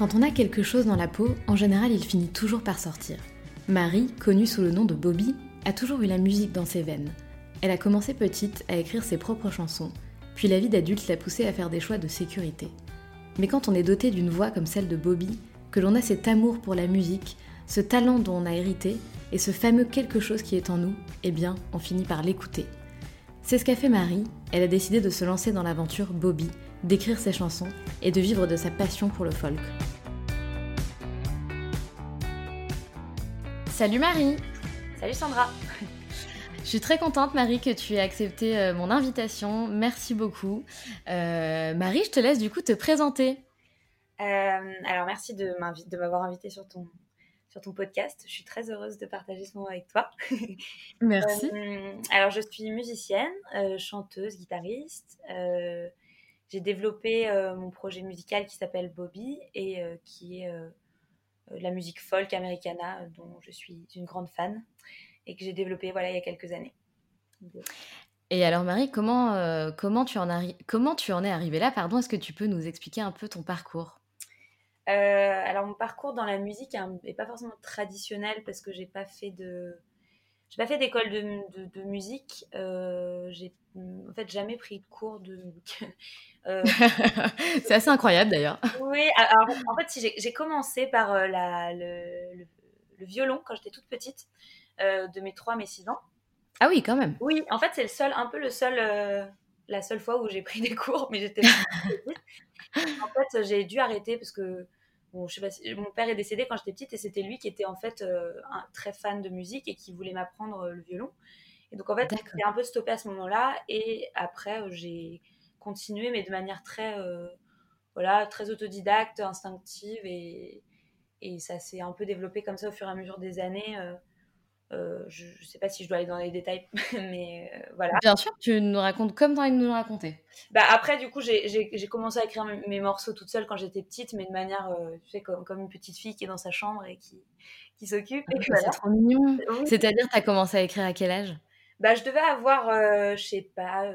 Quand on a quelque chose dans la peau, en général, il finit toujours par sortir. Marie, connue sous le nom de Bobby, a toujours eu la musique dans ses veines. Elle a commencé petite à écrire ses propres chansons, puis la vie d'adulte l'a poussée à faire des choix de sécurité. Mais quand on est doté d'une voix comme celle de Bobby, que l'on a cet amour pour la musique, ce talent dont on a hérité, et ce fameux quelque chose qui est en nous, eh bien, on finit par l'écouter. C'est ce qu'a fait Marie, elle a décidé de se lancer dans l'aventure Bobby, d'écrire ses chansons et de vivre de sa passion pour le folk. Salut Marie Salut Sandra Je suis très contente Marie que tu aies accepté euh, mon invitation, merci beaucoup. Euh, Marie, je te laisse du coup te présenter. Euh, alors merci de m'avoir invité sur ton, sur ton podcast. Je suis très heureuse de partager ce moment avec toi. Merci. Euh, alors, je suis musicienne, euh, chanteuse, guitariste. Euh, j'ai développé mon projet musical qui s'appelle Bobby et qui est la musique folk americana dont je suis une grande fan et que j'ai développé voilà, il y a quelques années. Et alors Marie, comment, comment, tu en comment tu en es arrivée là? Pardon, est-ce que tu peux nous expliquer un peu ton parcours? Euh, alors mon parcours dans la musique n'est pas forcément traditionnel parce que j'ai pas fait de j'ai pas fait d'école de, musique. Euh, j'ai en fait jamais pris de cours de musique. Euh, c'est assez incroyable d'ailleurs. Oui, alors en fait j'ai commencé par la, le, violon quand j'étais toute petite, de mes 3 à mes 6 ans. Ah oui, quand même. Oui, en fait c'est le seul, un peu le seul, la seule fois où j'ai pris des cours, mais j'étais. en fait j'ai dû arrêter parce que je sais pas mon père est décédé quand j'étais petite et c'était lui qui était en fait euh, un très fan de musique et qui voulait m'apprendre euh, le violon. Et donc en fait, j'ai un peu stoppé à ce moment-là et après euh, j'ai continué mais de manière très voilà, très autodidacte, instinctive et, et ça s'est un peu développé comme ça au fur et à mesure des années. Euh, je ne sais pas si je dois aller dans les détails, mais euh, voilà. Bien sûr, tu nous racontes comme tu as envie de nous raconter. Bah après, du coup, j'ai commencé à écrire mes, morceaux toute seule quand j'étais petite, mais de manière, euh, tu sais, comme, comme, une petite fille qui est dans sa chambre et qui, qui s'occupe. Ah, c'est trop mignon. C'est-à-dire, tu as commencé à écrire à quel âge? Bah, Je devais avoir, je sais pas,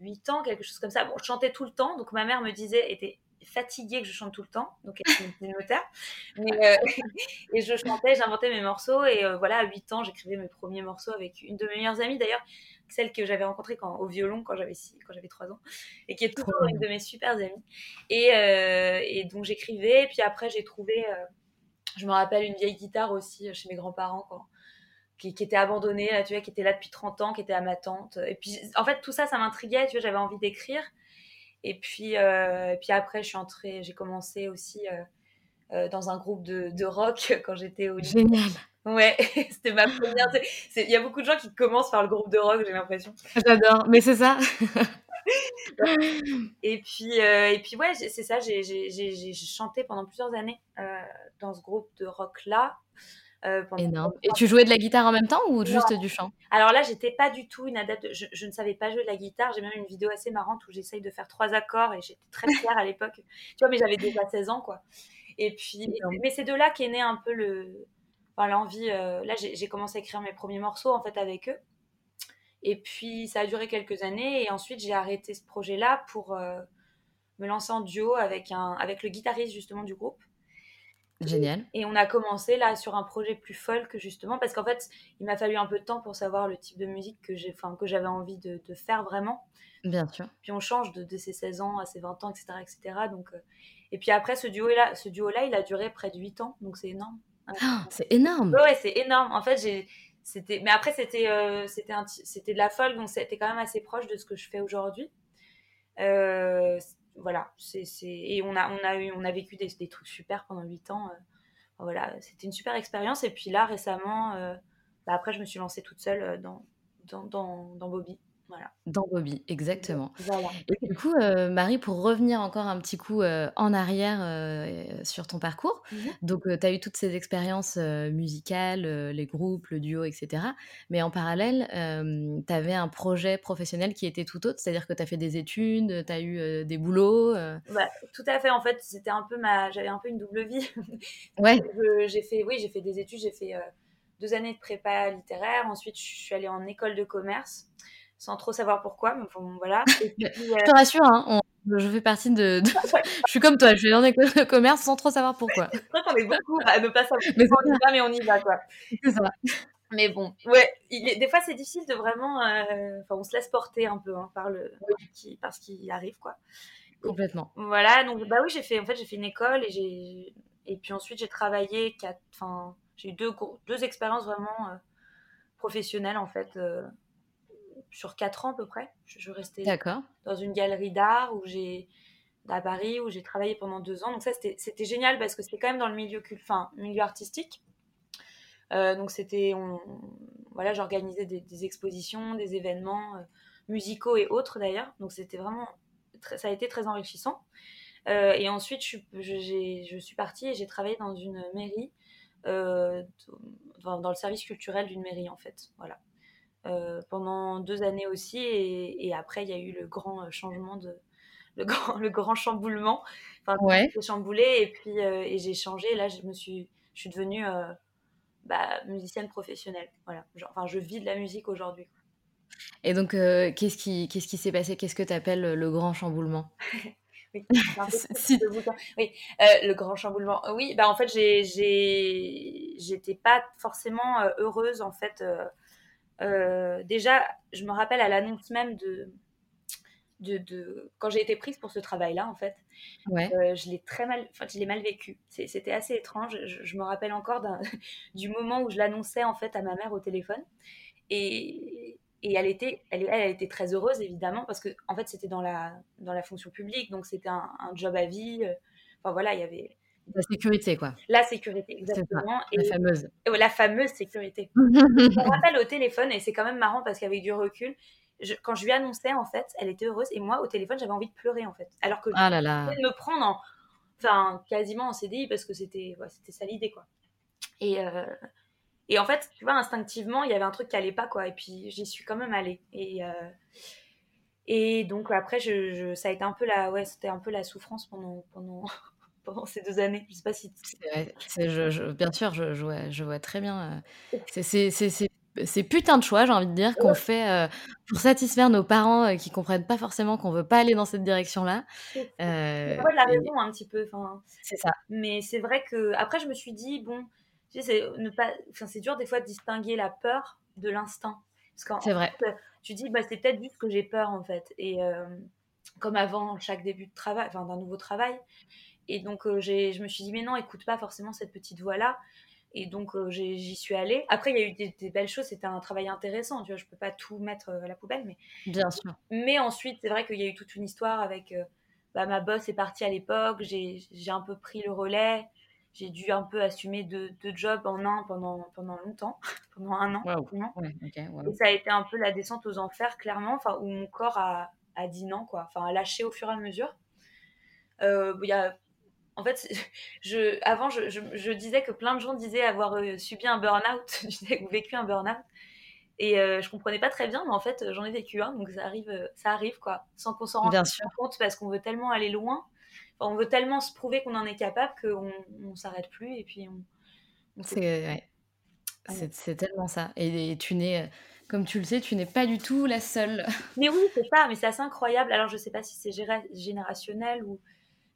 8 ans, quelque chose comme ça. Bon, je chantais tout le temps, donc ma mère me disait, était fatiguée que je chante tout le temps, donc elle notaire. Mais, euh, et je chantais, j'inventais mes morceaux, et euh, voilà, à 8 ans, j'écrivais mes premiers morceaux avec une de mes meilleures amies d'ailleurs, celle que j'avais rencontrée quand, au violon quand j'avais quand j'avais 3 ans, et qui est toujours une de mes super amies. Et, euh, et donc j'écrivais, et puis après j'ai trouvé, je me rappelle une vieille guitare aussi chez mes grands-parents quand qui, qui, était abandonnée, tu vois, qui était là depuis 30 ans, qui était à ma tante. Et puis, en fait, tout ça, ça m'intriguait, tu vois, j'avais envie d'écrire. Et puis, euh, puis après, je suis entrée, j'ai commencé aussi euh, euh, dans un groupe de, de rock quand j'étais au lycée. Génial. Ouais, c'était ma première. Il y a beaucoup de gens qui commencent par le groupe de rock, j'ai l'impression. J'adore, mais c'est ça. et puis, et puis ouais, c'est ça. J'ai chanté pendant plusieurs années dans ce groupe de rock là. Énorme. Et tu jouais de la guitare en même temps ou juste du chant? Alors là, j'étais pas du tout une adepte. Je, je, ne savais pas jouer de la guitare. J'ai même une vidéo assez marrante où j'essaye de faire trois accords et j'étais très fière à l'époque. Tu vois, mais j'avais déjà 16 ans, quoi. Et puis, mais c'est de là qu'est né un peu le, enfin, l'envie. là, j'ai commencé à écrire mes premiers morceaux en fait avec eux. Et puis, ça a duré quelques années. Et ensuite, j'ai arrêté ce projet-là pour me lancer en duo avec, un, avec le guitariste justement du groupe. Génial. Et on a commencé là sur un projet plus folk justement parce qu'en fait, il m'a fallu un peu de temps pour savoir le type de musique que j'ai, que j'avais envie de, de, faire vraiment. Bien sûr. Puis on change de, de, ses 16 ans à ses 20 ans, etc., etc. Donc, euh, et puis après ce duo là, ce duo là, il a duré près de 8 ans, donc c'est énorme. Ah, c'est énorme. Ouais, c'est énorme. En fait, j'ai, c'était, mais après c'était, euh, c'était, c'était de la folk, donc c'était quand même assez proche de ce que je fais aujourd'hui. Euh, voilà, c'est, et on a, on, a eu, on a vécu des, des trucs super pendant 8 ans. Euh, voilà, c'était une super expérience. Et puis là, récemment, euh, bah, après, je me suis lancée toute seule euh, dans, dans, dans, dans Bobby. Dans Bobby, exactement. Et du coup, euh, Marie, pour revenir encore un petit coup euh, en arrière euh, sur ton parcours, mmh donc tu as eu toutes ces expériences musicales, les groupes, le duo, etc. Mais en parallèle, tu avais un projet professionnel qui était tout autre, c'est-à-dire que tu as fait des études, tu as eu des boulots. Bah, tout à fait, en fait, c'était un peu ma... j'avais un peu une double vie. ouais. j'ai fait, oui, j'ai fait des études, j'ai fait deux années de prépa littéraire, ensuite je suis allée en école de commerce sans trop savoir pourquoi. Mais bon, voilà. je te rassure, hein, je fais partie de. je suis comme toi, je vais en école de commerce sans trop savoir pourquoi. Je crois qu'on est beaucoup à ne pas savoir mais on y va, mais on y va, quoi. C'est ça. Mais bon, ouais, il des fois c'est difficile de vraiment. Euh, enfin, on se laisse porter un peu hein, par, le, qui, par ce qui arrive, quoi. Complètement. Voilà, donc bah oui, j'ai fait, en fait, j'ai fait une école et j'ai. Et puis ensuite, j'ai travaillé, quatre, enfin, j'ai eu deux, deux expériences vraiment euh, professionnelles, en fait. Euh, sur quatre ans à peu près. Je, restais dans une galerie d'art où j'ai à Paris où j'ai travaillé pendant deux ans. Donc ça c'était génial parce que c'était quand même dans le milieu enfin milieu artistique. Euh, donc c'était voilà j'organisais des, expositions, des événements euh, musicaux et autres d'ailleurs. Donc c'était vraiment ça a été très enrichissant. Euh, et ensuite je, je, je, suis partie et j'ai travaillé dans une mairie dans, le service culturel d'une mairie en fait. Voilà. Euh, pendant deux années aussi. Et, après, il y a eu le grand euh, changement de. Le grand, le grand chamboulement. Enfin, ouais. j'ai chamboulé et puis euh, et j'ai changé. Là, je me suis, je suis devenue bah, musicienne professionnelle. Voilà. enfin, je vis de la musique aujourd'hui. Et donc, qu'est-ce qui qu'est-ce qui s'est passé? Qu'est-ce que tu appelles le grand chamboulement? Oui, oui le grand chamboulement. Oui, bah en fait, j'ai, j'étais pas forcément heureuse en fait euh, déjà, je me rappelle à l'annonce même de, de, de, quand j'ai été prise pour ce travail-là, en fait, ouais. euh, je l'ai très mal, enfin, je l'ai mal vécu. C'était assez étrange. Je, me rappelle encore du moment où je l'annonçais en fait à ma mère au téléphone, et, et elle était, elle, elle était très heureuse évidemment parce que en fait c'était dans la dans la fonction publique, donc c'était un, un, job à vie. Enfin voilà, il y avait la sécurité, quoi. La sécurité, exactement. la fameuse. la fameuse sécurité. je me rappelle au téléphone, et c'est quand même marrant parce qu'avec du recul, quand je lui annonçais, en fait, elle était heureuse, et moi, au téléphone, j'avais envie de pleurer, en fait. Alors que ah là là. de me prendre en, enfin, quasiment en CDI parce que c'était ouais, c'était ça l'idée, quoi. Et, euh, et en fait, tu vois, instinctivement, il y avait un truc qui allait pas, quoi. Et puis, j'y suis quand même allée. Et. Euh, et donc après, je, ça a été un peu la, ouais, c'était un peu la souffrance pendant, pendant, pendant ces deux années. Je sais pas si. je, bien sûr, je, je, vois, je, vois, très bien. Euh, c'est putain de choix, j'ai envie de dire, qu'on fait euh, pour satisfaire nos parents euh, qui comprennent pas forcément qu'on veut pas aller dans cette direction-là. Euh, la raison un petit peu. C'est ça. Mais c'est vrai que après, je me suis dit bon, c'est ne pas, c'est dur des fois de distinguer la peur de l'instinct. C'est vrai. tu dis bah c'est peut-être juste que j'ai peur en fait. Et comme avant chaque début de travail, enfin d'un nouveau travail, et donc, euh, je me suis dit, mais non, écoute pas forcément cette petite voix-là. Et donc, euh, j'y suis allée. Après, il y a eu des, belles choses. C'était un travail intéressant. Tu vois, je peux pas tout mettre euh, à la poubelle. Mais... Bien sûr. Mais ensuite, c'est vrai qu'il y a eu toute une histoire avec. bah, ma boss est partie à l'époque. J'ai un peu pris le relais. J'ai dû un peu assumer deux, jobs en un pendant, pendant longtemps. pendant un an. Et ça a été un peu la descente aux enfers, clairement. Où mon corps a, a dit non, quoi. Enfin, a lâché au fur et à mesure. Il y a en fait, je, avant, je, je, disais que plein de gens disaient avoir subi un burn-out, ou vécu un burn-out. Et je comprenais pas très bien, mais en fait, j'en ai vécu un, donc ça arrive, ça arrive quoi, sans qu'on s'en rende compte, parce qu'on veut tellement aller loin, on veut tellement se prouver qu'on en est capable qu'on on, s'arrête plus et puis on. c'est c'est tellement ça. Et, tu n'es, comme tu le sais, tu n'es pas du tout la seule. Mais oui, c'est ça, mais c'est assez incroyable. Alors je sais pas si c'est générationnel ou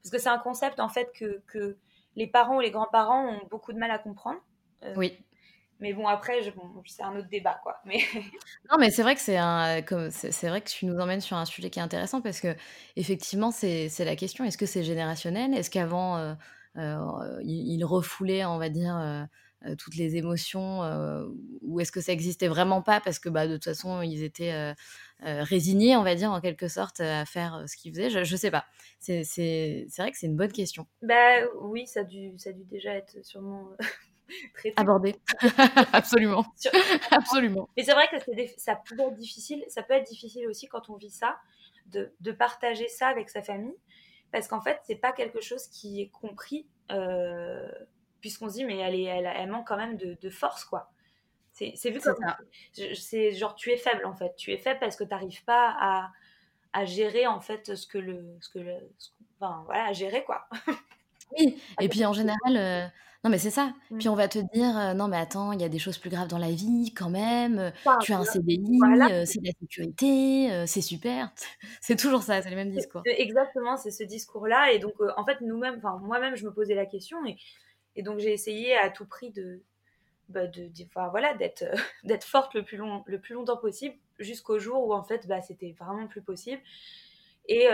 parce que c'est un concept en fait que, que les parents ou les grands-parents ont beaucoup de mal à comprendre. oui. Mais bon, après, c'est un autre débat, quoi. Mais... non, mais c'est vrai que c'est un, c'est vrai que tu nous emmènes sur un sujet qui est intéressant parce que effectivement, c'est la question est-ce que c'est générationnel? Est-ce qu'avant, euh, euh, ils refoulaient, on va dire, euh, toutes les émotions ou est-ce que ça existait vraiment pas parce que bah, de toute façon, ils étaient résignés, on va dire, en quelque sorte, à faire ce qu'ils faisaient? Je, ne sais pas. C'est vrai que c'est une bonne question. Bah oui, ça a dû, ça a dû déjà être sûrement Abordé. Absolument. Absolument. Mais c'est vrai que ça peut être difficile. Ça peut être difficile aussi quand on vit ça, de, de partager ça avec sa famille. Parce qu'en fait, c'est pas quelque chose qui est compris, euh, puisqu'on se dit, mais elle, est, elle, elle, manque quand même de, de force, quoi. C'est vu comme. C'est genre, tu es faible, en fait. Tu es faible parce que tu n'arrives pas à, à, gérer, en fait, ce que le. Ce que le enfin, voilà, à gérer, quoi. Oui, et puis en général, euh, non, mais c'est ça. Mmh. Puis on va te dire, non, mais attends, il y a des choses plus graves dans la vie quand même. tu as un CDI, c'est de la sécurité, c'est super. C'est toujours ça, c'est le même discours. Exactement, c'est ce discours-là. Et donc, en fait, nous-mêmes, enfin, moi-même, je me posais la question. Et, et donc, j'ai essayé à tout prix de, bah, de, voilà, d'être, forte le plus, long, le plus longtemps possible, jusqu'au jour où, en fait, bah, c'était vraiment plus possible. Et,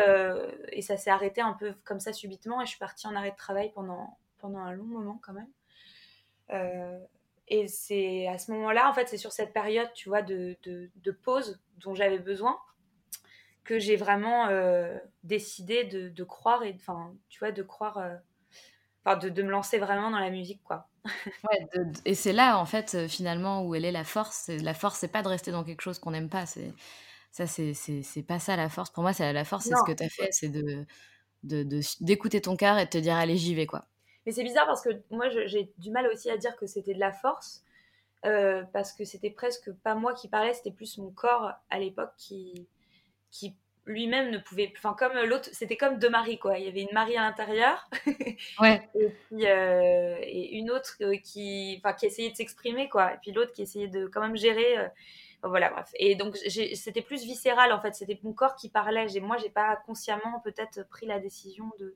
et ça s'est arrêté un peu comme ça subitement. Et je suis partie en arrêt de travail pendant pendant un long moment quand même. Euh, et c'est à ce moment-là, en fait, c'est sur cette période, tu vois, de, de, pause dont j'avais besoin que j'ai vraiment euh, décidé de, croire et, enfin, tu vois, de croire, euh, enfin, de, de, me lancer vraiment dans la musique, quoi. ouais, et c'est là, en fait, finalement, où elle est la force. La force, c'est pas de rester dans quelque chose qu'on n'aime pas. C'est ça, c'est pas ça la force. Pour moi, c'est la force, c'est ce que tu as fait, c'est de d'écouter ton cœur et de te dire allez j'y vais quoi mais c'est bizarre parce que moi, j'ai du mal aussi à dire que c'était de la force. Euh, parce que c'était presque pas moi qui parlais, c'était plus mon corps à l'époque qui, qui lui-même ne pouvait. Enfin, comme l'autre, c'était comme deux maris, quoi. Il y avait une Marie à l'intérieur. Ouais. et, puis, euh, et une autre euh, qui, enfin, qui essayait de s'exprimer, quoi. Et puis l'autre qui essayait de quand même gérer. voilà, bref. Et donc, c'était plus viscéral, en fait. C'était mon corps qui parlait. Moi, j'ai pas consciemment peut-être pris la décision de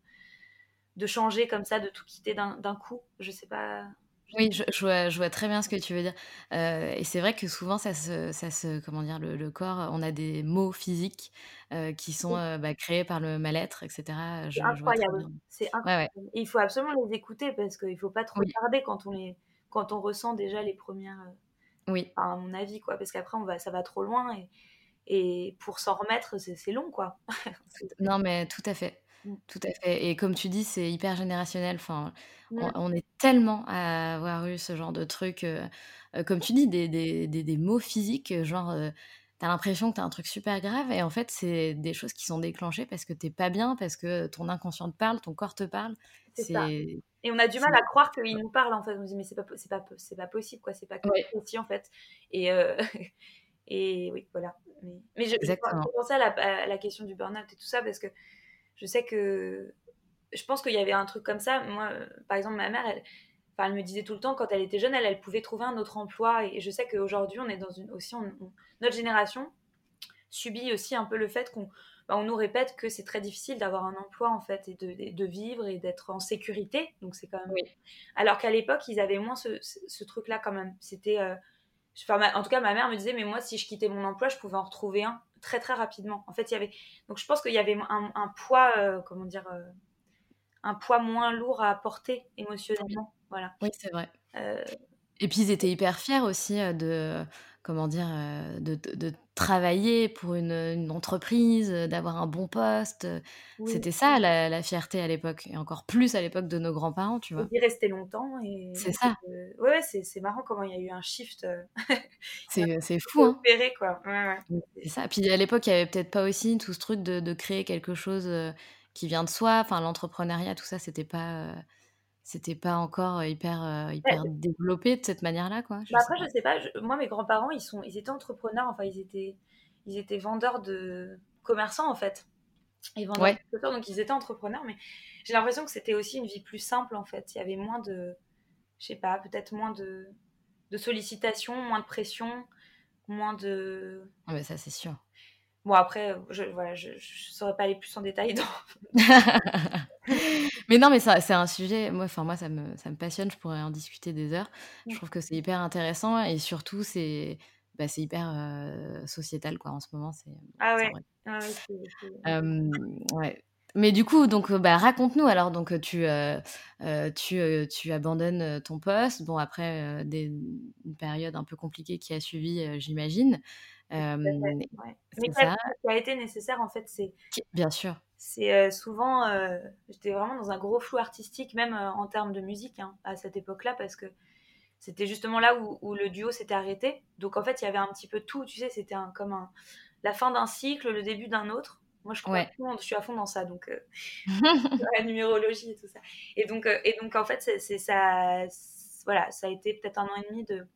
de changer comme ça, de tout quitter d'un coup. Je sais pas. Oui, je, vois, je, vois, très bien ce que tu veux dire. Euh, et c'est vrai que souvent, ça se, ça se comment dire, le, corps, on a des mots physiques euh, qui sont euh, bah, créés par le mal-être, etc. C'est incroyable. C'est incroyable. il faut absolument les écouter parce qu'il ne faut pas trop regarder quand on, les, quand on ressent déjà les premières. oui. à mon avis, quoi. Parce qu'après, on va, ça va trop loin et, et pour s'en remettre, c'est long, quoi. non, mais tout à fait. Tout à fait. Et comme tu dis, c'est hyper générationnel. Enfin, on, est tellement à avoir eu ce genre de truc, euh, euh, comme tu dis, des, des, des, mots physiques, genre, tu euh, t'as l'impression que t'as un truc super grave, et en fait, c'est des choses qui sont déclenchées parce que t'es pas bien, parce que ton inconscient te parle, ton corps te parle. C'est ça. Et on a du mal à croire qu'il nous parle, en fait. On se dit, mais c'est pas, pas, pas possible, quoi. C'est pas comme aussi, en fait. Et, et oui, voilà. Mais, mais je, je, pensais à la, à la question du burn-out et tout ça, parce que je sais que je pense qu'il y avait un truc comme ça. Moi, par exemple, ma mère, elle, elle me disait tout le temps, quand elle était jeune, elle, elle pouvait trouver un autre emploi. Et je sais qu'aujourd'hui, on est dans une aussi, notre génération subit aussi un peu le fait qu'on bah, on nous répète que c'est très difficile d'avoir un emploi en fait et de, de vivre et d'être en sécurité. Donc c'est quand même. Oui. Alors qu'à l'époque, ils avaient moins ce, ce, truc-là quand même. C'était. Euh, en tout cas, ma mère me disait, mais moi, si je quittais mon emploi, je pouvais en retrouver un très très rapidement. En fait, il y avait donc je pense qu'il y avait un, poids, euh, comment dire, euh, un poids moins lourd à porter émotionnellement. Voilà. Oui, c'est vrai. Euh, Et puis ils étaient hyper fiers aussi de comment dire, de, de, travailler pour une, une entreprise, d'avoir un bon poste. C'était ça la, la, fierté à l'époque, et encore plus à l'époque de nos grands-parents, tu vois. Y rester longtemps. Et... C'est ça. ouais, c'est marrant comment il y a eu un shift. c'est fou, hein. Opéré, quoi. Ouais, ouais. C'est ça. Puis à l'époque, il n'y avait peut-être pas aussi tout ce truc de, de créer quelque chose qui vient de soi. Enfin, l'entrepreneuriat, tout ça, c'était pas, c'était pas encore hyper, hyper développé de cette manière-là, quoi. Je bah après, je sais pas. moi, mes grands-parents, ils sont, ils étaient entrepreneurs. Enfin, ils étaient, ils étaient vendeurs de commerçants en fait. Ils vendaient donc ils étaient entrepreneurs. Mais j'ai l'impression que c'était aussi une vie plus simple en fait. Il y avait moins de, je sais pas, peut-être moins de, de sollicitations, moins de pression, moins de. Ah bah ça c'est sûr. Bon après, je voilà, je, je saurais pas aller plus en détail dans. mais non, mais c'est un sujet. Moi, enfin moi, ça me ça me passionne. Je pourrais en discuter des heures. Je trouve que c'est hyper intéressant et surtout c'est bah, c'est hyper sociétal quoi en ce moment. C'est ah ouais. Ah ouais, Mais du coup, donc, bah, raconte-nous alors. Donc, tu, tu, tu abandonnes ton poste. Bon, après des, une période un peu compliquée qui a suivi, j'imagine. Mais ça. qui a été nécessaire, en fait, c'est. Bien sûr. C'est souvent. J'étais vraiment dans un gros flou artistique, même en termes de musique, hein, à cette époque-là, parce que c'était justement là où, le duo s'était arrêté. Donc en fait, il y avait un petit peu tout, tu sais, c'était un, comme un, la fin d'un cycle, le début d'un autre. Moi, je crois je suis à fond dans ça, donc euh, la numérologie et tout ça. Et donc, euh, et donc en fait, c'est ça, voilà, ça a été peut-être un an et demi de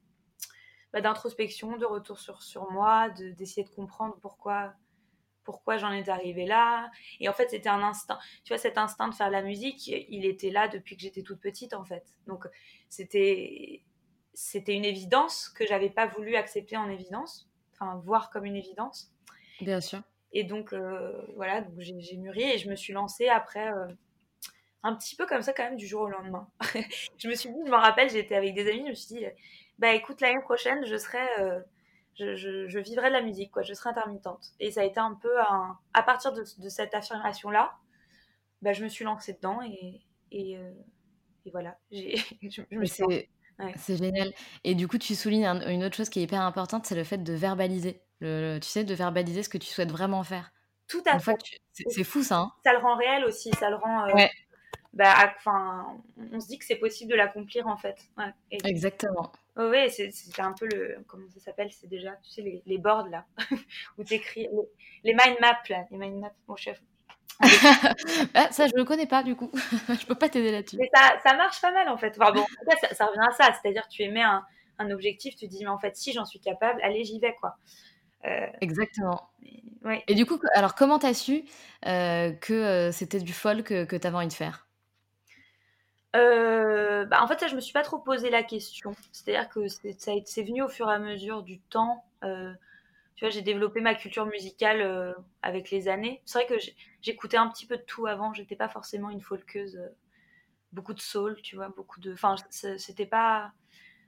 bah, d'introspection, de retour sur sur moi, d'essayer de, comprendre pourquoi pourquoi j'en étais arrivée là. Et en fait, c'était un instinct. Tu vois, cet instinct de faire la musique, il était là depuis que j'étais toute petite, en fait. Donc, c'était c'était une évidence que j'avais pas voulu accepter en évidence, enfin voir comme une évidence. Bien sûr. Et donc euh, voilà, donc j'ai mûri et je me suis lancée après euh, un petit peu comme ça quand même du jour au lendemain. je me suis dit, je me rappelle, j'étais avec des amis, je me suis dit, bah écoute l'année prochaine, je serai, euh, je, je, vivrai de la musique, quoi, je serai intermittente. Et ça a été un peu à partir de, de cette affirmation là, bah, je me suis lancée dedans et, et, et voilà, je, me suis c'est génial. Et du coup, tu soulignes une autre chose qui est hyper importante, c'est le fait de verbaliser. Le, tu sais, de verbaliser ce que tu souhaites vraiment faire. Tout à fait. C'est fou ça. Hein. ça le rend réel aussi. Ça le rend. Euh, ouais. Bah, enfin, on se dit que c'est possible de l'accomplir en fait. Ouais. Exactement. Oui, c'est un peu le. Comment ça s'appelle C'est déjà, tu sais, les, les boards là, où tu écris. Les, mind maps là. Les mind maps, mon chef. ah, ça, je ne le connais pas du coup. je peux pas t'aider là-dessus. Mais ça, ça, marche pas mal en fait. Enfin, bon, en ça, ça, revient à ça. C'est-à-dire, tu émets un, un, objectif, tu dis, mais en fait, si j'en suis capable, allez, j'y vais quoi. Euh... Exactement. Ouais. Et du coup, alors comment t'as su euh, que euh, c'était du folk que, que t'avais envie de faire? Euh, bah, en fait, ça, je me suis pas trop posé la question. C'est-à-dire que c'est venu au fur et à mesure du temps. Euh, tu vois, j'ai développé ma culture musicale euh, avec les années. C'est vrai que j'écoutais un petit peu de tout avant. J'étais pas forcément une folkeuse. Beaucoup de soul, tu vois, beaucoup de. Enfin, c'était pas.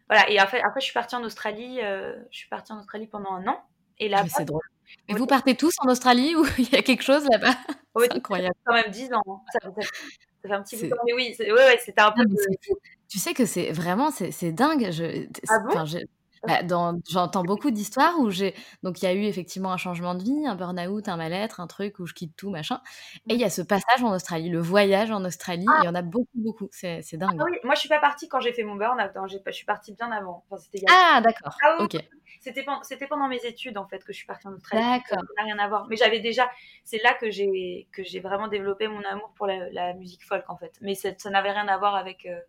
Voilà. Et après, après, je suis partie en Australie. Je suis partie en Australie pendant un an. Et là. c'est drôle. Et vous partez tous en Australie ou il y a quelque chose là-bas? C'est incroyable. Quand même 10 ans. Hein. Ça, fait un petit peu de temps. Mais oui, ouais, ouais, c'était un peu. Tu sais que c'est vraiment, c'est dingue. Je, ah bon? Bah, j'entends beaucoup d'histoires où j'ai. Donc, il y a eu effectivement un changement de vie, un burn-out, un mal-être, un truc où je quitte tout, machin. Et il y a ce passage en Australie, le voyage en Australie. Il y en a beaucoup, beaucoup. C'est dingue. Ah oui, moi, je suis pas partie quand j'ai fait mon burn-out. Hein. Je suis partie bien avant. Enfin, ah, d'accord. Ah, ok. C'était pendant, pendant mes études, en fait, que je suis partie en Australie. D'accord. Ça n'a rien à voir. Mais j'avais déjà. C'est là que j'ai vraiment développé mon amour pour la, musique folk, en fait. Mais ça n'avait rien à voir avec. Euh,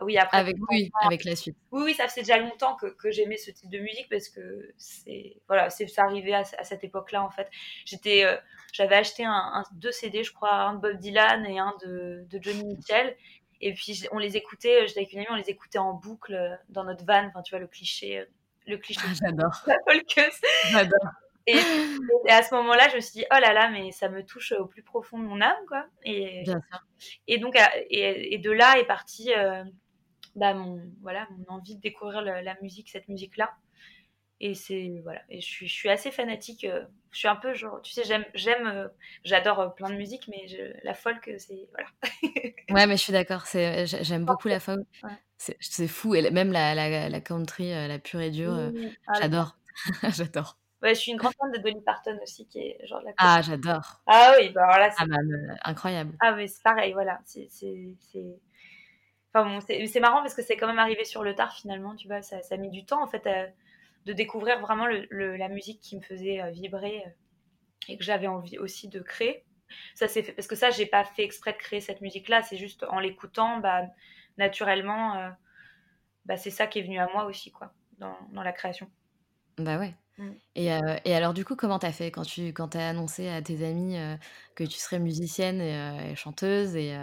oui, après. Avec, oui, avec la suite. Oui, oui, ça faisait déjà longtemps que, que j'aimais ce type de musique parce que c'est voilà, c'est arrivé à, à, cette époque-là en fait. J'étais, euh, j'avais acheté un, deux CD, je crois, un de Bob Dylan et un de, de Johnny Mitchell. Et puis on les écoutait, j'étais avec une amie, on les écoutait en boucle euh, dans notre van. Enfin, tu vois le cliché, euh, le cliché. Ah, j'adore. J'adore. Et, et, à ce moment-là, je me suis dit, oh là là, mais ça me touche au plus profond de mon âme, quoi. Et, Bien sûr. et donc, et, et, de là est parti bah, mon, voilà, mon envie de découvrir la, musique, cette musique-là. Et c'est voilà, et je suis, je suis assez fanatique. Euh, je suis un peu genre, tu sais, j'aime, j'aime, euh, j'adore euh, plein de musique, mais la folk, c'est voilà. ouais, mais je suis d'accord. C'est, j'aime beaucoup la folk. C'est, fou et même la, la, la country, la pure et dure, ah j'adore, j'adore. Ouais, je suis une grande fan de Dolly Parton aussi, qui est genre la. Ah, j'adore. Ah oui, bah alors là, c'est. Ah, bah, incroyable. Ah, mais c'est pareil, voilà. C'est, c'est, Enfin c'est marrant parce que c'est quand même arrivé sur le tard finalement, tu vois, ça, ça a mis du temps en fait de découvrir vraiment le, la musique qui me faisait euh, vibrer euh, et que j'avais envie aussi de créer. ça fait parce que ça j'ai pas fait exprès de créer cette musique là c'est juste en l'écoutant bah naturellement euh, bah, c'est ça qui est venu à moi aussi quoi dans, dans la création bah ouais mmh. et, euh, et, alors du coup comment t'as fait quand tu quand as annoncé à tes amis euh, que tu serais musicienne et, chanteuse et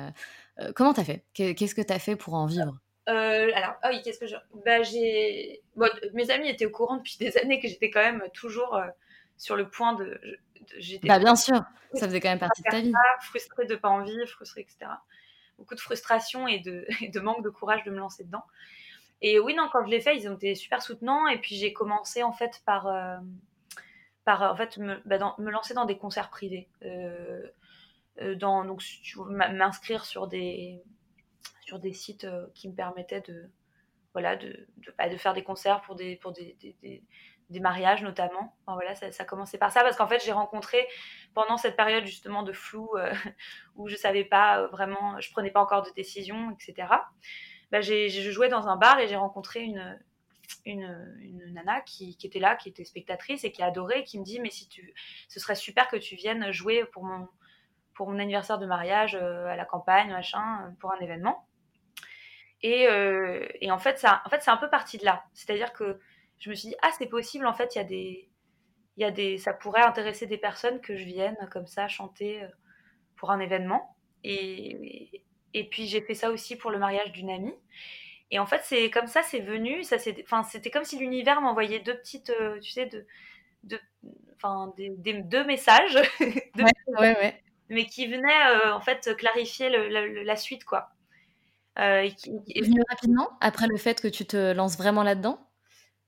comment t'as fait? Qu'est-ce que t'as fait pour en vivre? Alors, oh oui, qu'est-ce que je. Bah, j'ai. Bon, mes amis étaient au courant depuis des années que j'étais quand même toujours sur le point de. Bah, bien sûr, ça faisait quand même partie de ta vie. frustrée de pas envie, frustrée, etc. Beaucoup de frustration et de, de, manque de courage de me lancer dedans. Et oui, non, quand je l'ai fait, ils ont été super soutenants. Et puis j'ai commencé en fait par, euh, par en fait, me, bah, me, lancer dans des concerts privés. Euh, euh, dans, donc, m'inscrire sur des, sur des sites qui me permettaient de, voilà, de, bah, de, faire des concerts pour des, pour des, des, mariages notamment. voilà, ça, a commencé par ça parce qu'en fait j'ai rencontré pendant cette période justement de flou euh, où je savais pas euh, vraiment, je prenais pas encore de décision, etc. Bah, j'ai, je jouais dans un bar et j'ai rencontré une, une, une nana qui, qui, était là, qui était spectatrice et qui adorait, qui me dit mais si tu, ce serait super que tu viennes jouer pour mon pour mon anniversaire de mariage euh, à la campagne, machin, pour un événement. Et, et en fait, ça, en fait, c'est un peu parti de là. C'est-à-dire que je me suis dit, ah, c'est possible, en fait, il y a des. Il y a des, ça pourrait intéresser des personnes que je vienne comme ça chanter euh, pour un événement. Et, et puis j'ai fait ça aussi pour le mariage d'une amie. Et en fait, c'est comme ça, c'est venu. Ça, enfin, c'était comme si l'univers m'envoyait deux petites, euh, tu sais, de, de, enfin, des, deux messages, ouais, ouais, mais qui venaient euh, en fait clarifier la suite, quoi. et qui, est venu rapidement après le fait que tu te lances vraiment là-dedans?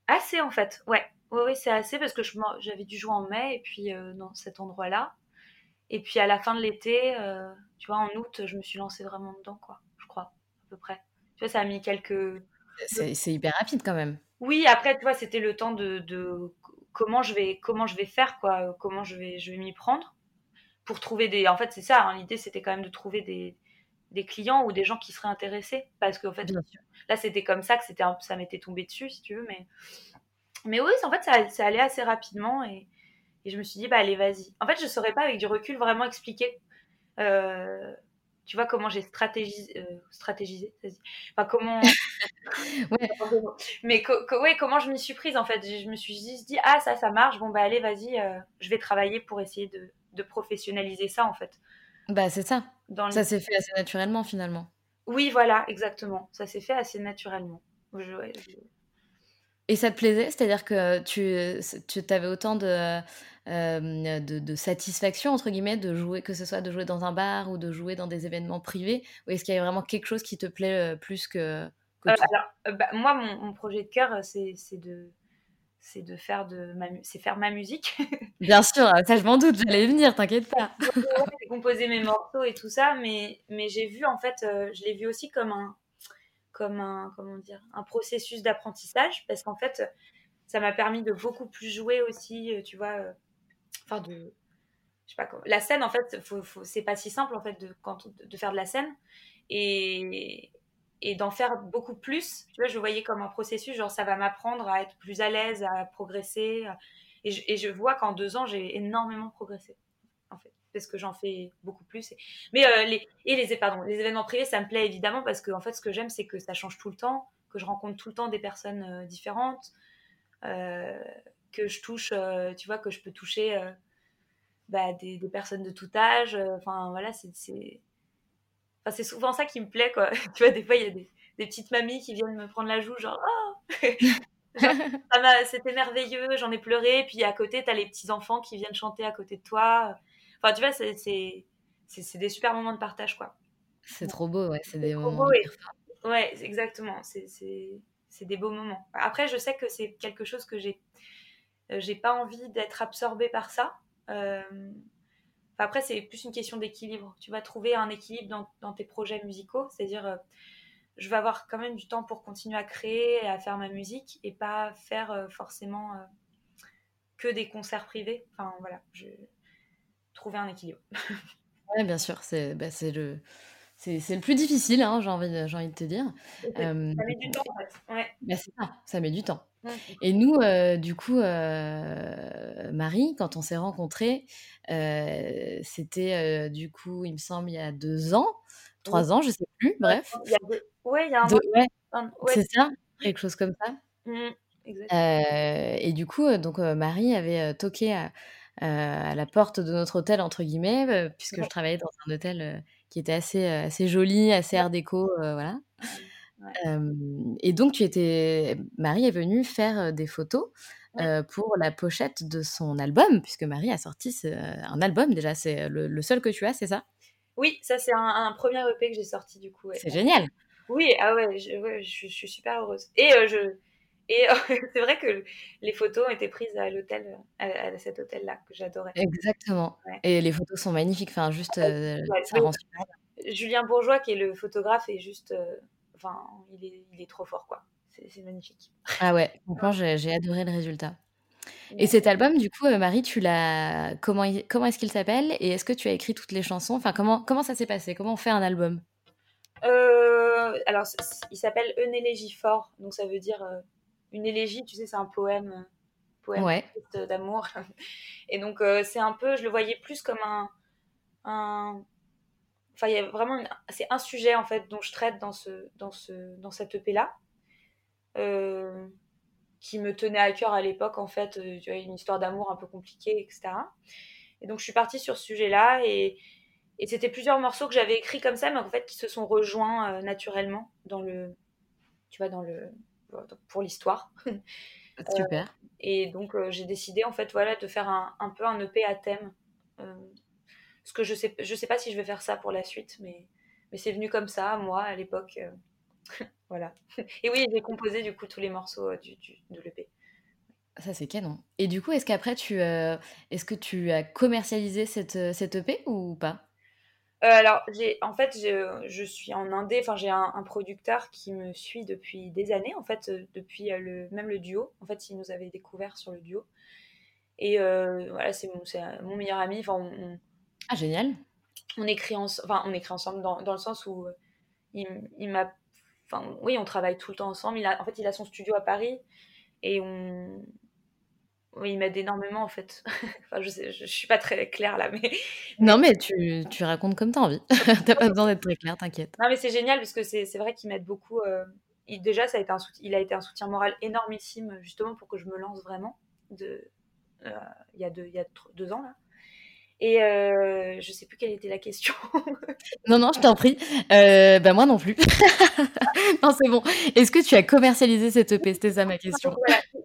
Assez en fait, ouais. Oui, c'est assez parce que j'avais dû jouer en mai et puis euh, dans cet endroit-là. Et puis à la fin de l'été, euh, tu vois, en août, je me suis lancée vraiment dedans, quoi, je crois, à peu près. Tu vois, ça a mis quelques. C'est hyper rapide quand même. Oui, après, tu vois, c'était le temps de, de, comment je vais comment je vais faire, quoi, comment je vais je vais m'y prendre pour trouver des. En fait, c'est ça. Hein, l'idée, c'était quand même de trouver des, des clients ou des gens qui seraient intéressés parce qu'en fait là c'était comme ça que c'était ça m'était tombé dessus si tu veux mais mais oui en fait ça, ça allait assez rapidement et, et, je me suis dit bah allez vas-y en fait je saurais pas avec du recul vraiment expliquer euh, tu vois comment j'ai stratégisé, euh, stratégisé enfin comment ouais. mais ouais, comment je m'y suis prise en fait je me suis juste dit ah ça ça marche bon bah allez vas-y euh, je vais travailler pour essayer de, de professionnaliser ça en fait bah, c'est ça. Ça s'est fait assez naturellement finalement. Oui, voilà, exactement. Ça s'est fait assez naturellement. Et ça te plaisait? C'est-à-dire que tu, tu avais autant de, euh, de, de, satisfaction, entre guillemets, de jouer, que ce soit de jouer dans un bar ou de jouer dans des événements privés? Ou est-ce qu'il y a vraiment quelque chose qui te plaît euh, plus que... que euh, alors, bah, moi, mon, mon, projet de cœur, c'est de c'est de faire de ma, c'est faire ma musique. Bien sûr, ça je m'en doute, j'allais venir, t'inquiète pas. composer mes morceaux et tout ça, mais, mais j'ai vu en fait, euh, je l'ai vu aussi comme un, comme un, comment dire, un processus d'apprentissage, parce qu'en fait, ça m'a permis de beaucoup plus jouer aussi, euh, tu vois, euh, enfin de, je sais pas comment, la scène en fait, faut, faut, c'est pas si simple en fait de, quand, de faire de la scène, et, et d'en faire beaucoup plus. Tu vois, je voyais comme un processus, genre ça va m'apprendre à être plus à l'aise, à progresser. Et, je, vois qu'en deux ans, j'ai énormément progressé, en fait, parce que j'en fais beaucoup plus. Mais euh, les, et les, pardon, les événements privés, ça me plaît évidemment parce que en fait, ce que j'aime, c'est que ça change tout le temps, que je rencontre tout le temps des personnes euh, différentes, euh, que je touche, tu vois, que je peux toucher bah, des, des, personnes de tout âge. Enfin, voilà, c'est c'est souvent ça qui me plaît, quoi. tu vois, des fois, il y a des, petites mamies qui viennent me prendre la joue, genre, oh C'était merveilleux, j'en ai pleuré. Puis à côté, t'as les petits-enfants qui viennent chanter à côté de toi. Enfin, tu vois, c'est des super moments de partage, quoi. C'est trop beau, ouais. C'est des moments. Beau, ouais. exactement. C'est des beaux moments. Après, je sais que c'est quelque chose que j'ai. Euh, j'ai pas envie d'être absorbée par ça. Euh, après, c'est plus une question d'équilibre. Tu vas trouver un équilibre dans, tes projets musicaux, c'est-à-dire, euh, je vais avoir quand même du temps pour continuer à créer et à faire ma musique et pas faire euh, forcément euh, que des concerts privés. Enfin, voilà, je... trouver un équilibre. oui, bien sûr, c'est bah, le. C'est le plus difficile, hein, j'ai envie, de, envie de te dire. Ça met du temps, en fait. Ouais. Bah, ça, ça met du temps. Et nous, du coup, Marie, quand on s'est rencontrés, c'était du coup, il me semble, il y a deux ans, trois ans, je sais plus, bref. Il y a deux... Ouais, il y a un deux... ouais. C'est ça, quelque chose comme ça. Mmh, et du coup, donc Marie avait toqué à, à, la porte de notre hôtel entre guillemets, puisque je travaillais dans un hôtel qui était assez assez joli, assez art déco, voilà. Et donc tu étais, Marie est venue faire des photos pour la pochette de son album, puisque Marie a sorti un album déjà, c'est le, seul que tu as, c'est ça? Oui, ça c'est un, premier EP que j'ai sorti du coup. C'est génial. Oui, ah ouais, je, je, suis super heureuse. Et je et c'est vrai que les photos ont été prises à l'hôtel, à, cet hôtel-là que j'adorais. Exactement. Et les photos sont magnifiques. Enfin, juste, ça rend super. Julien Bourgeois, qui est le photographe, est juste, enfin, il est, il est trop fort, quoi. C'est magnifique. Ah ouais, franchement, j'ai adoré le résultat. Et cet album, du coup, Marie, tu l'as. Comment, comment est-ce qu'il s'appelle Et est-ce que tu as écrit toutes les chansons? Enfin, comment, comment ça s'est passé? Comment on fait un album? Euh, Alors, il s'appelle Un élégie fort, donc ça veut dire une élégie. Tu sais, c'est un poème, poème d'amour. Et donc, c'est un peu, je le voyais plus comme un, un Enfin, il y a vraiment, c'est un sujet en fait dont je traite dans ce, dans ce, dans cette EP là, euh, qui me tenait à cœur à l'époque en fait. Euh, une histoire d'amour un peu compliquée, etc. Et donc je suis partie sur ce sujet-là et, et c'était plusieurs morceaux que j'avais écrits comme ça, mais en fait qui se sont rejoints euh, naturellement dans le, tu vois, dans le, pour l'histoire. Super. et donc j'ai décidé en fait voilà de faire un, un peu un EP à thème parce que je sais, je sais pas si je vais faire ça pour la suite, mais, mais c'est venu comme ça, moi, à l'époque. Euh, voilà. Et oui, j'ai composé du coup tous les morceaux euh, du, de l'EP. Ça, c'est canon. Et du coup, est-ce qu'après, tu, euh, est-ce que tu as commercialisé cette, cette EP ou pas? Alors, j'ai, en fait, je, je suis en Indé, enfin, j'ai un, producteur qui me suit depuis des années, en fait, depuis le, même le duo. En fait, il nous avait découvert sur le duo. Et voilà, c'est mon, mon meilleur ami. Enfin, on, ah, génial. On écrit, enfin, on écrit ensemble dans, dans le sens où euh, il, il m'a. Enfin, oui, on travaille tout le temps ensemble. Il a, en fait, il a son studio à Paris et on. Oui, il m'aide énormément en fait. enfin, je, sais, je, suis pas très claire là, mais. Non, mais tu, tu racontes comme t'as envie. t'as pas besoin d'être très claire, t'inquiète. Non, mais c'est génial parce que c'est vrai qu'il m'aide beaucoup. Euh, il, déjà, ça a été un il a été un soutien moral énormissime justement pour que je me lance vraiment. De, euh, il, y a deux, il y a deux ans là. Et euh, je sais plus quelle était la question. non, non, je t'en prie. Euh, bah, moi non plus. non, c'est bon. Est-ce que tu as commercialisé cette EP C'était ça ma question.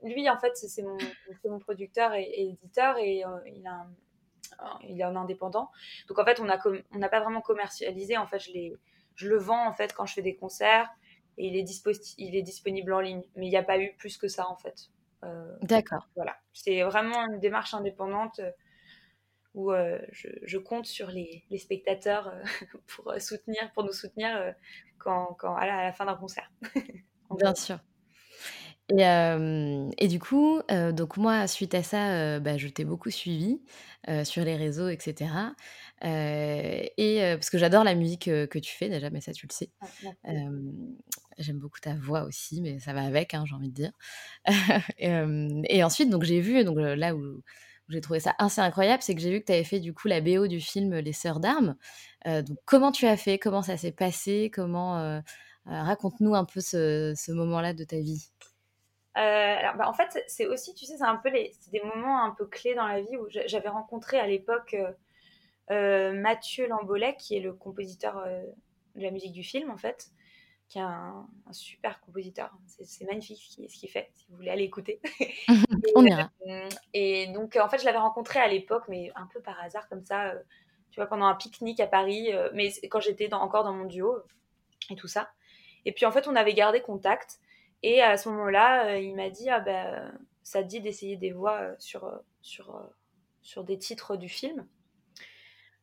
Lui, en fait, c'est mon, mon, producteur et, éditeur et euh, il, a il est un indépendant. Donc, en fait, on n'a on n'a pas vraiment commercialisé. En fait, je, je le vends en fait quand je fais des concerts et il est, il est disponible en ligne. Mais il n'y a pas eu plus que ça, en fait. Euh, D'accord. Voilà. C'est vraiment une démarche indépendante où euh, je, compte sur les, spectateurs euh, pour euh, soutenir, pour nous soutenir quand, quand à, la, fin d'un concert. Bien sûr. Et, et, du coup, donc moi, suite à ça, bah, je t'ai beaucoup suivi sur les réseaux, etc. et parce que j'adore la musique que tu fais déjà, mais ça tu le sais. J'aime beaucoup ta voix aussi, mais ça va avec, hein, j'ai envie de dire. et, et, ensuite, donc j'ai vu, donc là où j'ai trouvé ça assez incroyable, c'est que j'ai vu que tu avais fait du coup la BO du film Les Sœurs d'Armes. Euh, donc comment tu as fait? Comment ça s'est passé? Comment euh, euh, raconte-nous un peu ce, moment-là de ta vie. alors, bah, en fait, c'est aussi, tu sais, c'est un peu les, des moments un peu clés dans la vie où j'avais rencontré à l'époque Mathieu Lambolet, qui est le compositeur de la musique du film, en fait qui est un, super compositeur. C'est magnifique ce qu'il fait, si vous voulez aller écouter. On ira. Euh, et donc, en fait, je l'avais rencontré à l'époque, mais un peu par hasard, comme ça, euh, tu vois, pendant un pique-nique à Paris, euh, mais quand j'étais encore dans mon duo et tout ça. Et puis, en fait, on avait gardé contact. Et à ce moment-là, il m'a dit, ah ben, ça te dit d'essayer des voix sur, sur, sur des titres du film?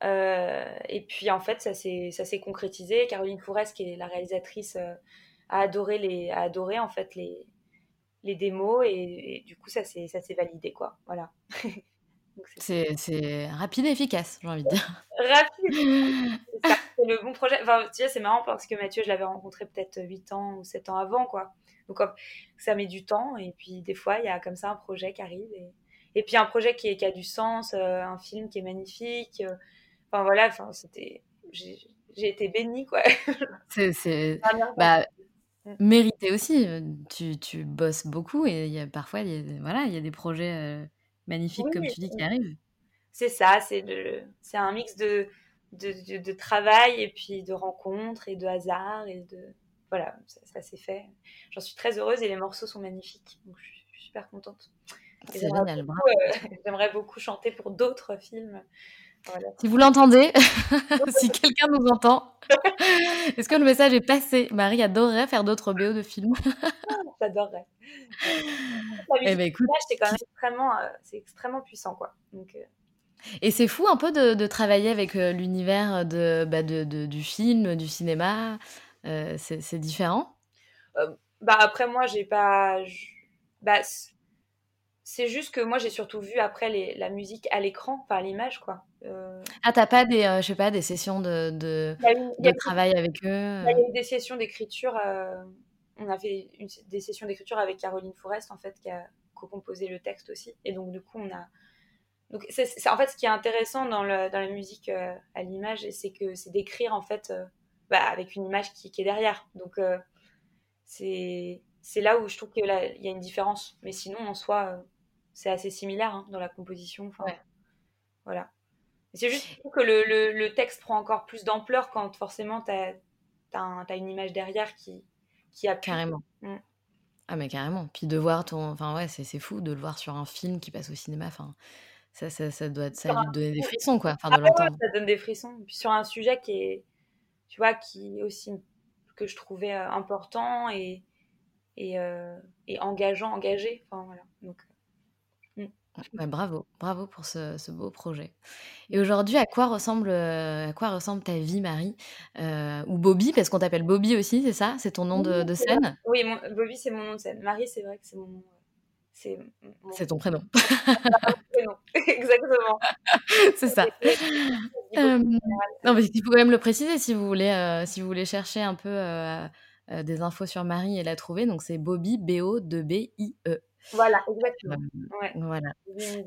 Euh, et puis en fait, ça s'est concrétisé. Caroline Fourès, qui est la réalisatrice, euh, a adoré les, a adoré en fait les, les démos et, du coup ça s'est ça s'est validé quoi. Voilà. c'est rapide et efficace, j'ai envie de dire. Rapide. c'est le bon projet. Enfin, tu vois, c'est marrant parce que Mathieu, je l'avais rencontré peut-être 8 ans ou 7 ans avant, quoi. Donc, ça met du temps. Et puis, des fois, il y a comme ça un projet qui arrive. Et, et puis, un projet qui, qui a du sens, euh, un film qui est magnifique. Euh, enfin, voilà, enfin, c'était. J'ai été bénie, quoi. C'est. Bah, mm. mérité aussi. Tu, tu, bosses beaucoup et y a, parfois, il y a, voilà, il y a des projets euh, magnifiques, comme tu dis, qui arrivent. C'est ça, c'est un mix de, de, de, travail et puis de rencontres et de hasard et de voilà, ça, s'est fait. J'en suis très heureuse et les morceaux sont magnifiques. Donc je suis, super contente. C'est génial, euh, J'aimerais beaucoup chanter pour d'autres films. Si vous l'entendez, si quelqu'un nous entend, est-ce que le message est passé? Marie adorerait faire d'autres BO de films. J'adorerais. Eh ben, écoute, c'est quand même extrêmement, euh, c'est extrêmement puissant, quoi. Donc, euh, et c'est fou un peu de, travailler avec l'univers de, bah, de, du film, du cinéma. Euh, c'est différent? Euh, Bah après moi j'ai pas. Bah, c'est juste que moi j'ai surtout vu après les, la musique à l'écran, par l'image quoi. Euh... Ah t'as pas des, je sais pas, des sessions de, de, de travail avec eux Il y a eu des sessions d'écriture. on a fait une, des sessions d'écriture avec Caroline Forest en fait qui a co-composé le texte aussi. Et donc du coup on a donc, c'est, en fait, ce qui est intéressant dans, le, dans la musique à l'image, c'est que c'est d'écrire en fait bah, avec une image qui, est derrière. Donc, euh, c'est là où je trouve qu'il y a une différence. Mais sinon, en soi, euh, c'est assez similaire hein, dans la composition. Voilà. C'est juste que le, le, le, texte prend encore plus d'ampleur quand forcément tu as, as, une image derrière qui, qui a Carrément. Mm. Ah, mais carrément. Puis de voir ton. Enfin, ouais, c'est fou de le voir sur un film qui passe au cinéma. Enfin, ça, ça, ça doit ça lui donner des frissons, quoi. Enfin, de ah, ça donne des frissons. Puis sur un sujet qui est, tu vois, qui aussi que je trouvais euh, important et, et, euh, et, engageant, engagé. Enfin, voilà. Donc, euh, bravo, bravo pour ce, ce, beau projet. Et aujourd'hui, à quoi ressemble, à quoi ressemble ta vie, Marie? Ou Bobby, parce qu'on t'appelle Bobby aussi, c'est ça? C'est ton nom de, de scène? Oui, Bobby, c'est mon nom de scène. Marie, c'est vrai que c'est mon nom. C'est ton prénom. Exactement. c'est ça. Euh, non, mais il faut quand même le préciser si vous voulez, euh, si vous voulez chercher un peu euh, des infos sur Marie et la trouver. Donc c'est Bobby, B-O-B-I-E. Voilà, exactement. Voilà.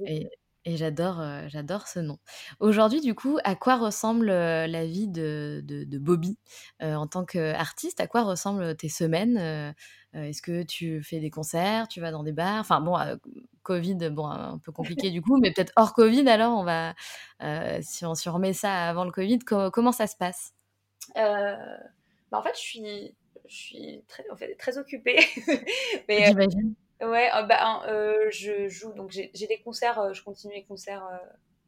Et, et j'adore, j'adore ce nom. Aujourd'hui, du coup, à quoi ressemble la vie de, de, de Bobby en tant qu'artiste? À quoi ressemblent tes semaines Est-ce que tu fais des concerts Tu vas dans des bars? Enfin, bon, Covid, bon, un peu compliqué du coup, mais peut-être hors Covid, alors, on va, si on se remet ça avant le Covid, comment ça se passe? Bah, En fait, je suis, je suis très, en fait, très occupée. mais, J'imagine. Ouais, euh, bah, euh, je joue, donc j'ai des concerts, euh, je continue les concerts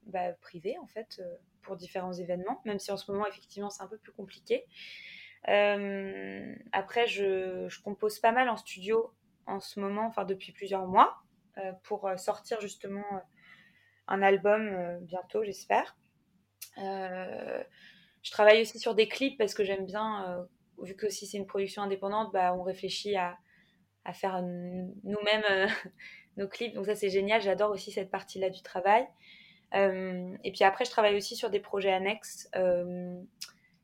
bah, privés en fait, pour différents événements, même si en ce moment effectivement c'est un peu plus compliqué. après, je, compose pas mal en studio en ce moment, enfin depuis plusieurs mois, pour sortir justement un album bientôt, j'espère. je travaille aussi sur des clips parce que j'aime bien, vu que si c'est une production indépendante, bah, on réfléchit à à faire nous-mêmes euh, nos clips. Donc ça, c'est génial. J'adore aussi cette partie-là du travail. Euh, et puis après, je travaille aussi sur des projets annexes. Euh,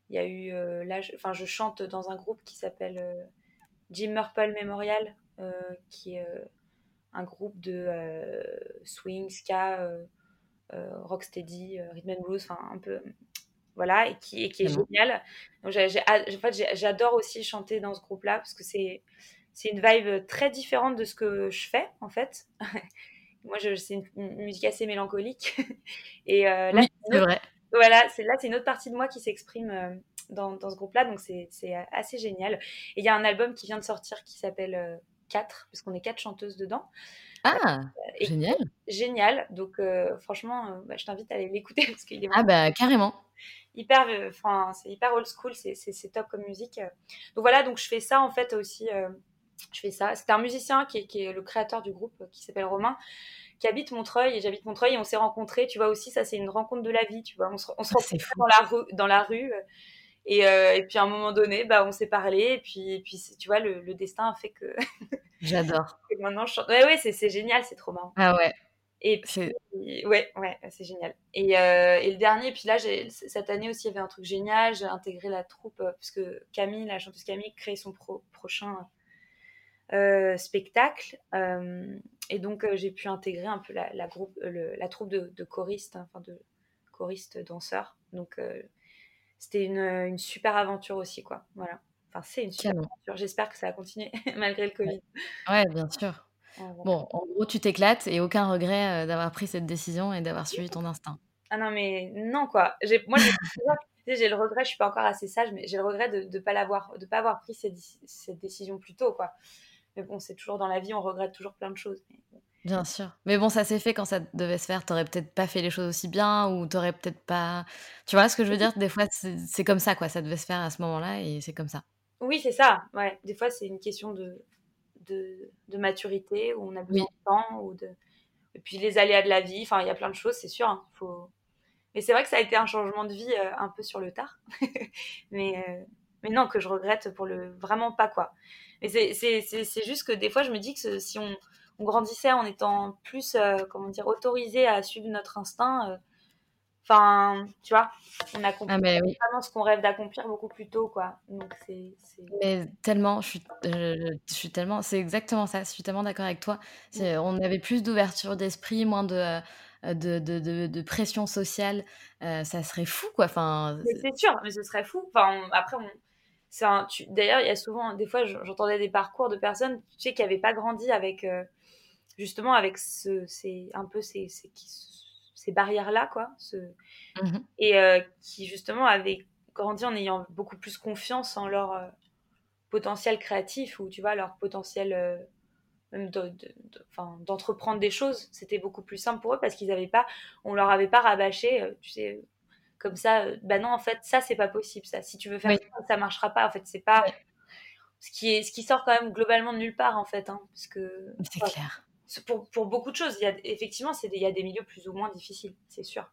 il y a eu, là, je, enfin, je chante dans un groupe qui s'appelle Jim Murple Memorial, qui est un groupe de swing, ska, rocksteady, rhythm and blues, enfin un peu voilà, et qui, et qui est génial. Donc, en fait, j'adore aussi chanter dans ce groupe-là parce que c'est c'est une vibe très différente de ce que je fais en fait. Moi, c'est une, musique assez mélancolique. Et euh, là, c'est vrai. Voilà, c'est là, c'est une autre partie de moi qui s'exprime euh, dans, dans, ce groupe-là, donc c'est assez génial. Et il y a un album qui vient de sortir qui s'appelle 4, euh, parce qu'on est quatre chanteuses dedans. Ah, génial. Génial. Donc, franchement, bah, je t'invite à aller l'écouter parce qu'il est Ah, bah, carrément. Hyper, enfin, c'est hyper old school, c'est top comme musique. Donc voilà, donc je fais ça en fait aussi je fais ça. C'est un musicien qui est, le créateur du groupe, qui s'appelle Romain, qui habite Montreuil et j'habite Montreuil et on s'est rencontrés. Tu vois aussi, ça c'est une rencontre de la vie. Tu vois, on se, on se rencontre dans la rue, dans la rue. Et, euh, et, puis à un moment donné, bah, on s'est parlé et puis, et puis tu vois, le, destin a fait que. J'adore. maintenant, je chante. Ouais, ouais, c'est génial, c'est trop marrant. Ah ouais. Et puis, ouais, ouais, c'est génial. Et, et, le dernier, puis là, cette année aussi, il y avait un truc génial. J'ai intégré la troupe, puisque Camille, la chanteuse Camille, crée son prochain spectacle. et donc, j'ai pu intégrer un peu la, la groupe, la troupe de, de choristes, hein, enfin de choristes danseurs. Donc, c'était une, une, super aventure aussi, quoi. Voilà. Enfin, c'est une super aventure. J'espère que ça va continuer malgré le Covid. Ouais, bien sûr. Bon, en gros, tu t'éclates et aucun regret d'avoir pris cette décision et d'avoir suivi ton instinct. Ah non, mais non, quoi. Moi, j'ai le regret, je suis pas encore assez sage, mais j'ai le regret de ne pas de pas avoir pris cette, cette, décision plus tôt, quoi. Mais bon, c'est toujours dans la vie, on regrette toujours plein de choses. Bien sûr. Mais bon, ça s'est fait quand ça devait se faire. T'aurais peut-être pas fait les choses aussi bien ou t'aurais peut-être pas. Tu vois ce que je veux dire? Des fois, c'est comme ça, quoi. Ça devait se faire à ce moment-là et c'est comme ça. Oui, c'est ça. Ouais. Des fois, c'est une question de, de, de, maturité où on a besoin de temps ou de. Et puis les aléas de la vie. Enfin, il y a plein de choses, c'est sûr. Hein. Faut... Mais c'est vrai que ça a été un changement de vie euh, un peu sur le tard. mais, euh, mais non, que je regrette pour le. Vraiment pas, quoi. Mais c'est juste que des fois, je me dis que si on on grandissait en étant plus, euh, comment dire, autorisé à suivre notre instinct. Euh, enfin, tu vois, on a compris ah, vraiment ce qu'on rêve d'accomplir beaucoup plus tôt, quoi. Donc c'est. Mais tellement, je suis, je, suis tellement, c'est exactement ça. Je suis tellement d'accord avec toi. On avait plus d'ouverture d'esprit, moins de. Euh, de, de, de, pression sociale, ça serait fou, quoi. Enfin, c'est sûr, mais ce serait fou. Enfin, après, on, D'ailleurs, il y a souvent, des fois, j'entendais des parcours de personnes, tu sais, qui n'avaient pas grandi avec, justement avec ce, ces, un peu ces, ces, ces barrières-là, quoi. Ce, mmh Et euh, qui, justement, avaient grandi en ayant beaucoup plus confiance en leur euh, potentiel créatif ou, tu vois, leur potentiel euh, même d'entreprendre des choses. C'était beaucoup plus simple pour eux parce qu'ils n'avaient pas, on leur avait pas rabâché, tu sais, comme ça, bah non, en fait, ça, c'est pas possible, ça. Si tu veux faire ça, ça marchera pas. En fait, c'est pas. Ce qui, est, ce qui sort quand même globalement de nulle part, en fait. Hein, parce que, c'est clair pour, pour, beaucoup de choses. Il y a, effectivement, il y a des milieux plus ou moins difficiles, c'est sûr.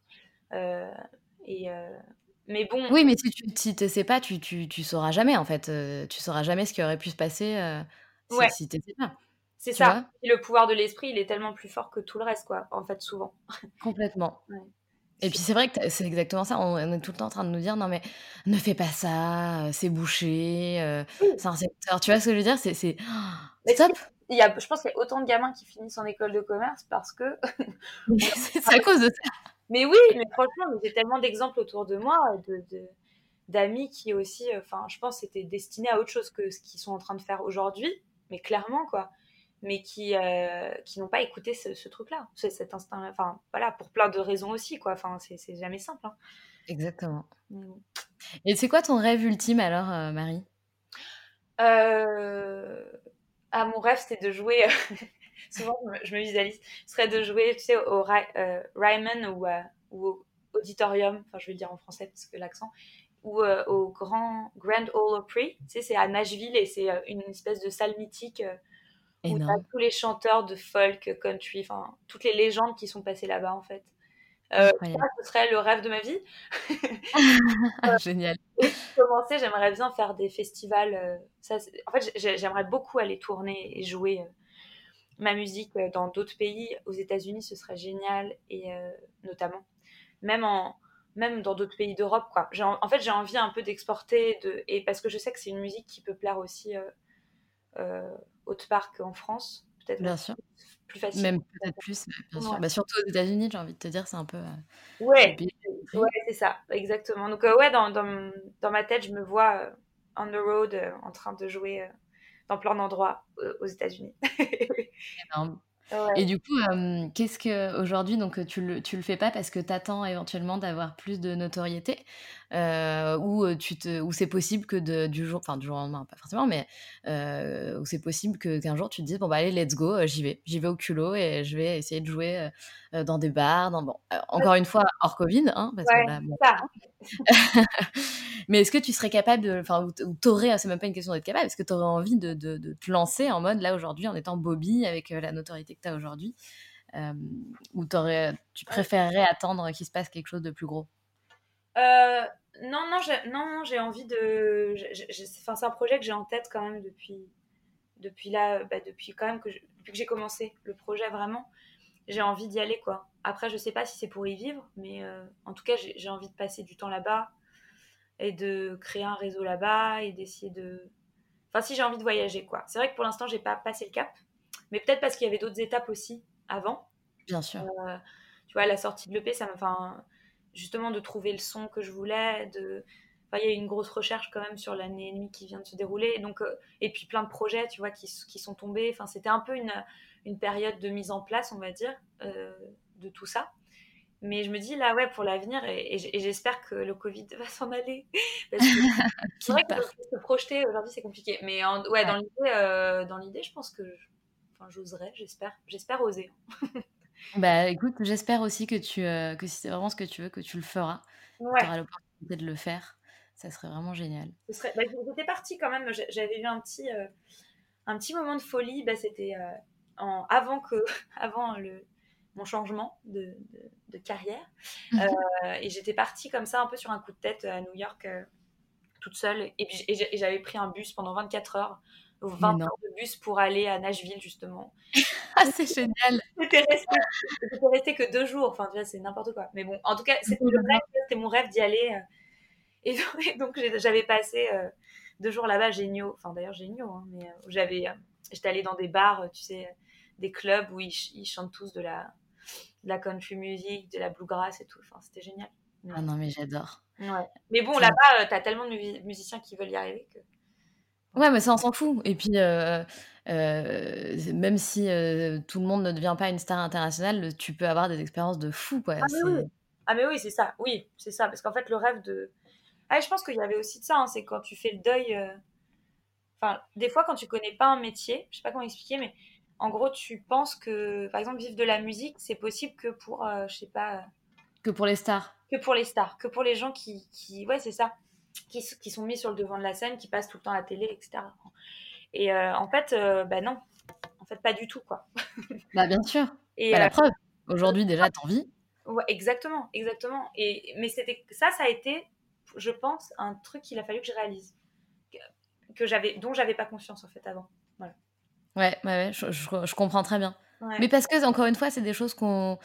Euh, et, euh, mais bon. Oui, mais si tu ne sais pas, tu, tu, tu, sauras jamais, en fait. Euh, tu sauras jamais ce qui aurait pu se passer si, ouais. si tu sais pas. C'est ça. Et le pouvoir de l'esprit, il est tellement plus fort que tout le reste, quoi, en fait, souvent. Complètement. Ouais. Et puis c'est vrai que c'est exactement ça. On, est tout le temps en train de nous dire non mais ne fais pas ça, c'est bouché, c'est un secteur. Tu vois ce que je veux dire? C'est c'est stop il y a, je pense qu'il y a autant de gamins qui finissent en école de commerce parce que. c'est à cause de ça. Mais oui, mais franchement, j'ai tellement d'exemples autour de moi, de, d'amis qui aussi, enfin, je pense, étaient destinés à autre chose que ce qu'ils sont en train de faire aujourd'hui, mais clairement, quoi. Mais qui, euh, qui n'ont pas écouté ce, truc-là, cet instinct, enfin, voilà, pour plein de raisons aussi, quoi. Enfin, c'est, jamais simple. Hein. Exactement. Et c'est quoi ton rêve ultime alors, euh, Marie? Euh, ah, mon rêve, c'était de jouer. Souvent, je me, visualise. Ce serait de jouer, tu sais, au euh, Ryman ou, euh, ou, au Auditorium, enfin, je vais dire en français parce que l'accent, ou au Grand Grand Ole Opry. Tu sais, c'est à Nashville et c'est une espèce de salle mythique où tous les chanteurs de folk, country, enfin, toutes les légendes qui sont passées là-bas, en fait. Euh, ce serait le rêve de ma vie. Génial. Et pour commencer, j'aimerais bien faire des festivals. Euh, ça, en fait, j'aimerais beaucoup aller tourner et jouer euh, ma musique euh, dans d'autres pays. Aux États-Unis, ce serait génial, et notamment, même en même dans d'autres pays d'Europe, quoi. En fait, j'ai envie un peu d'exporter, de, et parce que je sais que c'est une musique qui peut plaire aussi autre part qu'en France, peut-être. Bien sûr plus facile. Même peut-être plus, bien sûr. Bah, surtout aux États-Unis, j'ai envie de te dire, c'est un peu. Euh, ouais, ouais c'est ça, exactement. Donc, euh, ouais, dans, dans, dans, ma tête, je me vois euh, on the road en train de jouer dans plein d'endroits aux États-Unis. Et du coup, qu'est-ce que aujourd'hui, donc tu le, tu le fais pas parce que tu attends éventuellement d'avoir plus de notoriété? Ou tu te, ou c'est possible que de, du jour, enfin du jour au lendemain, pas forcément, mais ou c'est possible que qu'un jour tu te dises bon bah allez let's go, j'y vais, j'y vais au culot et je vais essayer de jouer dans des bars, dans bon, encore une fois hors Covid, hein, parce que là, bon, Mais est-ce que tu serais capable de. Enfin, ou t'aurais, c'est même pas une question d'être capable, est-ce que tu aurais envie de, de, de, te lancer en mode là aujourd'hui en étant Bobby avec euh, la notoriété que tu as aujourd'hui euh, Ou tu préférerais attendre qu'il se passe quelque chose de plus gros? Euh, Non, non, j'ai, non, j'ai envie de. Enfin, c'est un projet que j'ai en tête quand même depuis, depuis là, bah, depuis quand même que, depuis que j'ai commencé le projet vraiment. j'ai envie d'y aller, quoi. Après, je sais pas si c'est pour y vivre, mais en tout cas, j'ai envie de passer du temps là-bas et de créer un réseau là-bas et d'essayer de. Enfin, si j'ai envie de voyager, quoi. C'est vrai que pour l'instant, j'ai pas passé le cap, mais peut-être parce qu'il y avait d'autres étapes aussi avant. Bien sûr. Euh, tu vois, la sortie de l'EP, ça m'a. Enfin, justement, de trouver le son que je voulais, de. Enfin, il y a eu une grosse recherche quand même sur l'année et demie qui vient de se dérouler. Et, donc, euh, et puis plein de projets, tu vois, qui, qui sont tombés. Enfin, c'était un peu une, une, période de mise en place, on va dire, euh, de tout ça. Mais je me dis là, ouais, pour l'avenir, et, j'espère que le Covid va s'en aller. Parce que c'est vrai que se projeter aujourd'hui, c'est compliqué. Mais ouais, dans l'idée, euh, dans l'idée, je pense que enfin, j'oserais, j'espère, j'espère oser. bah écoute, j'espère aussi que tu, euh, que si c'est vraiment ce que tu veux, que tu le feras. Ouais. Tu auras l'opportunité de le faire. Ça serait vraiment génial. Ce serait... Bah, J'étais partie quand même. J'avais eu un petit, euh, un petit moment de folie. Bah, C'était en... avant que, avant le mon changement de, de, carrière. Euh, et j'étais partie comme ça, un peu sur un coup de tête à New York, euh, toute seule. Et, et j'avais pris un bus pendant 24 heures, 20 heures de bus pour aller à Nashville, justement. ah, c'est génial! J'étais restée, que deux jours. Enfin, tu vois, c'est n'importe quoi. Mais bon, en tout cas, c'était mon rêve d'y aller. Euh. Et donc, j'avais passé deux jours là-bas géniaux. Enfin, d'ailleurs, géniaux. Hein, mais j'avais, j'étais allée dans des bars, tu sais, des clubs où ils chantent tous de la de la country music, de la bluegrass et tout. Enfin, c'était génial. Ah non, mais j'adore. Ouais. Mais bon, là-bas, euh, t'as tellement de musiciens qui veulent y arriver que. Ouais, mais ça, on s'en fout. Et puis, euh, euh, même si tout le monde ne devient pas une star internationale, tu peux avoir des expériences de fou, quoi. Ah, mais oui, ah, mais oui c'est ça. Oui, c'est ça. Parce qu'en fait, le rêve de. Ah, je pense qu'il y avait aussi de ça. Hein, c'est quand tu fais le deuil. Enfin, des fois, quand tu connais pas un métier, je sais pas comment expliquer, mais en gros, tu penses que, par exemple, vivre de la musique, c'est possible que pour, euh, je sais pas. Que pour les stars. Que pour les stars, que pour les gens qui, qui ouais, c'est ça, qui, qui, sont mis sur le devant de la scène, qui passent tout le temps à la télé, etc. Et euh, en fait, euh, bah non, en fait, pas du tout, quoi. bah bien sûr. Et bah, la preuve. Aujourd'hui, déjà, t'en vis. Ouais, exactement, exactement. Et mais c'était ça, ça a été, je pense, un truc qu'il a fallu que je réalise, que, j'avais, dont j'avais pas conscience en fait avant. Voilà. Ouais, ouais, je, je, comprends très bien. Mais parce que, encore une fois, c'est des choses qu'on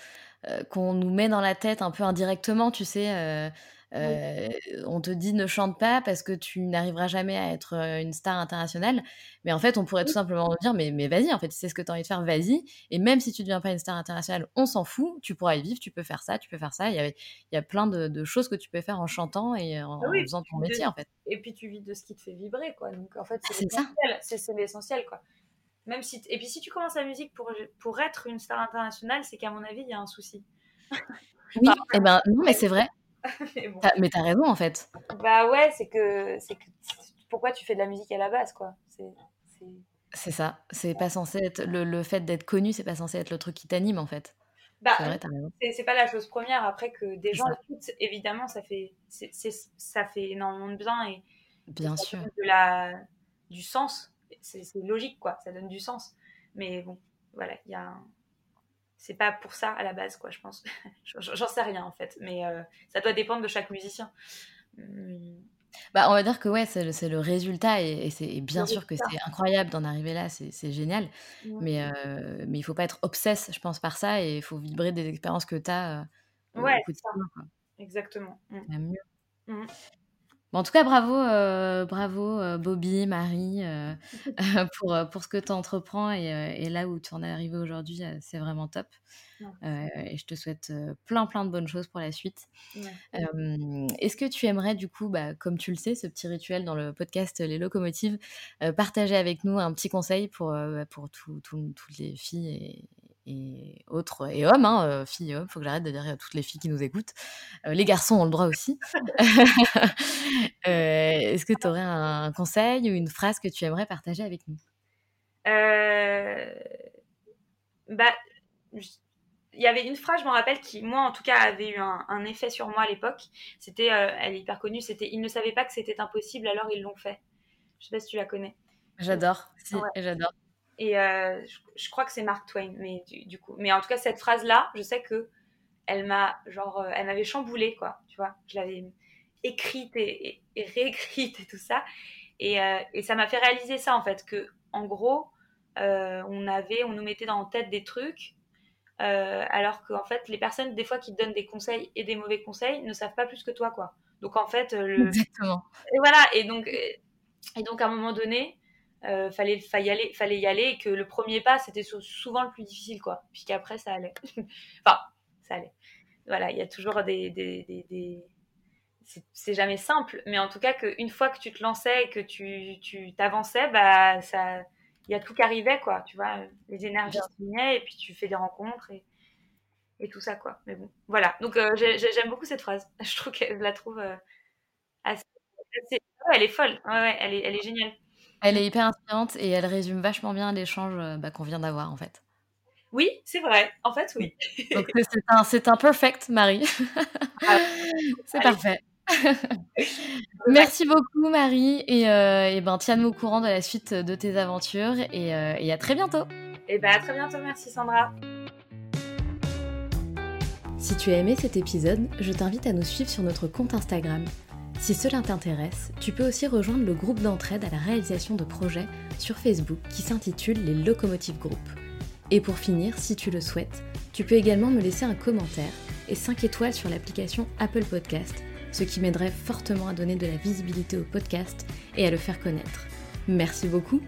euh, qu'on nous met dans la tête un peu indirectement, tu sais. Euh, on te dit ne chante pas parce que tu n'arriveras jamais à être une star internationale. Mais en fait, on pourrait tout simplement dire mais, mais vas-y, en fait, c'est ce que tu as envie de faire, vas-y. Et même si tu ne deviens pas une star internationale, on s'en fout. Tu pourras y vivre, tu peux faire ça, tu peux faire ça. Il y a, il y a plein de, de, choses que tu peux faire en chantant et en, ah faisant ton métier, en fait. Et puis tu vis de ce qui te fait vibrer, quoi. Donc en fait, c'est l'essentiel. C'est l'essentiel, quoi. Même si et puis si tu commences la musique pour, pour être une star internationale, c'est qu'à mon avis, il y a un souci. Oui, et eh ben non, mais c'est vrai. mais, bon. mais t'as raison en fait. Bah ouais, c'est que c'est que pourquoi tu fais de la musique à la base quoi. C'est ça. C'est pas censé être le, le fait d'être connu, c'est pas censé être le truc qui t'anime en fait. Bah, c'est pas la chose première. Après que des gens écoutent, évidemment, ça fait, ça fait énormément de bien et bien sûr de la, du sens c'est logique, quoi. Ça donne du sens. Mais bon, voilà, il y a C'est pas pour ça à la base, quoi, je pense. J'en sais rien, en fait. Mais euh, ça doit dépendre de chaque musicien. Bah, on va dire que ouais, c'est le, le, résultat et, c'est bien sûr que c'est incroyable d'en arriver là, c'est génial. Mais, euh, mais il faut pas être obsesse, je pense, par ça et il faut vibrer des expériences que tu as. Euh, ouais, exactement. Mmh. Mmh en tout cas, bravo, euh, bravo euh, Bobby, Marie, euh, pour, pour ce que tu entreprends et, là où tu en es arrivé aujourd'hui, c'est vraiment top. et je te souhaite plein, plein de bonnes choses pour la suite. Est-ce que tu aimerais, du coup, bah, comme tu le sais, ce petit rituel dans le podcast Les Locomotives, partager avec nous un petit conseil pour, bah, pour toutes les filles et, autres, et hommes, hein, euh, filles et hommes, faut que j'arrête de dire toutes les filles qui nous écoutent. Euh, les garçons ont le droit aussi. Euh, est-ce que tu aurais un conseil ou une phrase que tu aimerais partager avec nous? Bah, il y avait une phrase, je me rappelle, qui, moi, en tout cas, avait eu un, effet sur moi à l'époque. C'était, elle est hyper connue, c'était « Ils ne savaient pas que c'était impossible, alors ils l'ont fait ». Je sais pas si tu la connais. J'adore, si, j'adore. Et euh, je, crois que c'est Mark Twain, mais du, coup. Mais en tout cas, cette phrase-là, je sais que elle m'a, genre, euh, elle m'avait chamboulée, quoi. Tu vois, je l'avais écrite et, réécrite et tout ça. Et, euh, et ça m'a fait réaliser ça, en fait, que, en gros, on avait, on nous mettait dans la tête des trucs. alors qu'en fait, les personnes, des fois, qui te donnent des conseils et des mauvais conseils, ne savent pas plus que toi, quoi. Donc, en fait, le... Exactement. Et voilà, et donc, et donc à un moment donné, euh, fallait, fallait, y aller, fallait y aller et que le premier pas, c'était souvent le plus difficile, quoi. Puis qu'après, ça allait. enfin, ça allait. Voilà, il y a toujours des... des, des, C'est jamais simple, mais en tout cas, qu'une fois que tu te lançais et que tu t'avançais, bah, ça... il y a tout qui arrivait, quoi. Tu vois, les énergies se et puis tu fais des rencontres et, et tout ça, quoi. Mais bon, voilà. Donc, euh, j'aime beaucoup cette phrase. Je trouve que je la trouve euh, assez... elle est folle. Ouais, elle, est, elle est géniale. Elle est hyper inspirante et elle résume vachement bien l'échange euh, bah, qu'on vient d'avoir en fait. Oui, c'est vrai. En fait, oui. Donc c'est un, perfect, Marie. Ah, c'est parfait. Merci beaucoup, Marie. Et, euh, ben, tiens-nous au courant de la suite de tes aventures. Et, euh, à très bientôt. Et ben, à très bientôt. Merci, Sandra. Si tu as aimé cet épisode, je t'invite à nous suivre sur notre compte Instagram si cela t'intéresse, tu peux aussi rejoindre le groupe d'entraide à la réalisation de projets sur Facebook qui s'intitule les Locomotive Group. Et pour finir, si tu le souhaites, tu peux également me laisser un commentaire et 5 étoiles sur l'application Apple Podcast, ce qui m'aiderait fortement à donner de la visibilité au podcast et à le faire connaître. Merci beaucoup